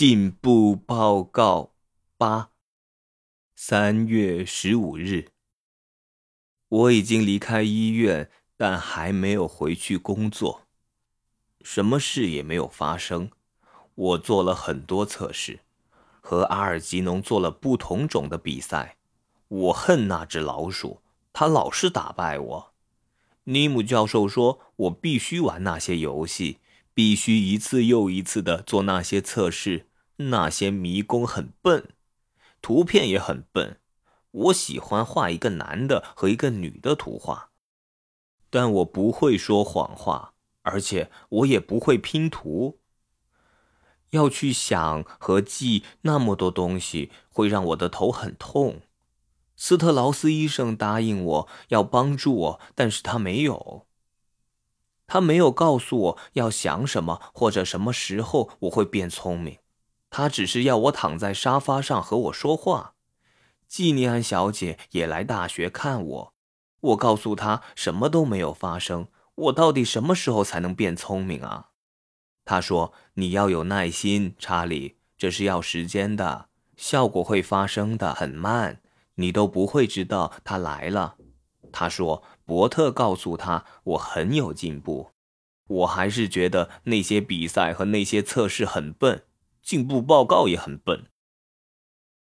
进步报告八，三月十五日。我已经离开医院，但还没有回去工作。什么事也没有发生。我做了很多测试，和阿尔吉农做了不同种的比赛。我恨那只老鼠，它老是打败我。尼姆教授说，我必须玩那些游戏。必须一次又一次的做那些测试，那些迷宫很笨，图片也很笨。我喜欢画一个男的和一个女的图画，但我不会说谎话，而且我也不会拼图。要去想和记那么多东西，会让我的头很痛。斯特劳斯医生答应我要帮助我，但是他没有。他没有告诉我要想什么或者什么时候我会变聪明，他只是要我躺在沙发上和我说话。季尼安小姐也来大学看我，我告诉她什么都没有发生。我到底什么时候才能变聪明啊？她说：“你要有耐心，查理，这是要时间的，效果会发生的很慢，你都不会知道他来了。”他说：“伯特告诉他，我很有进步。我还是觉得那些比赛和那些测试很笨，进步报告也很笨。”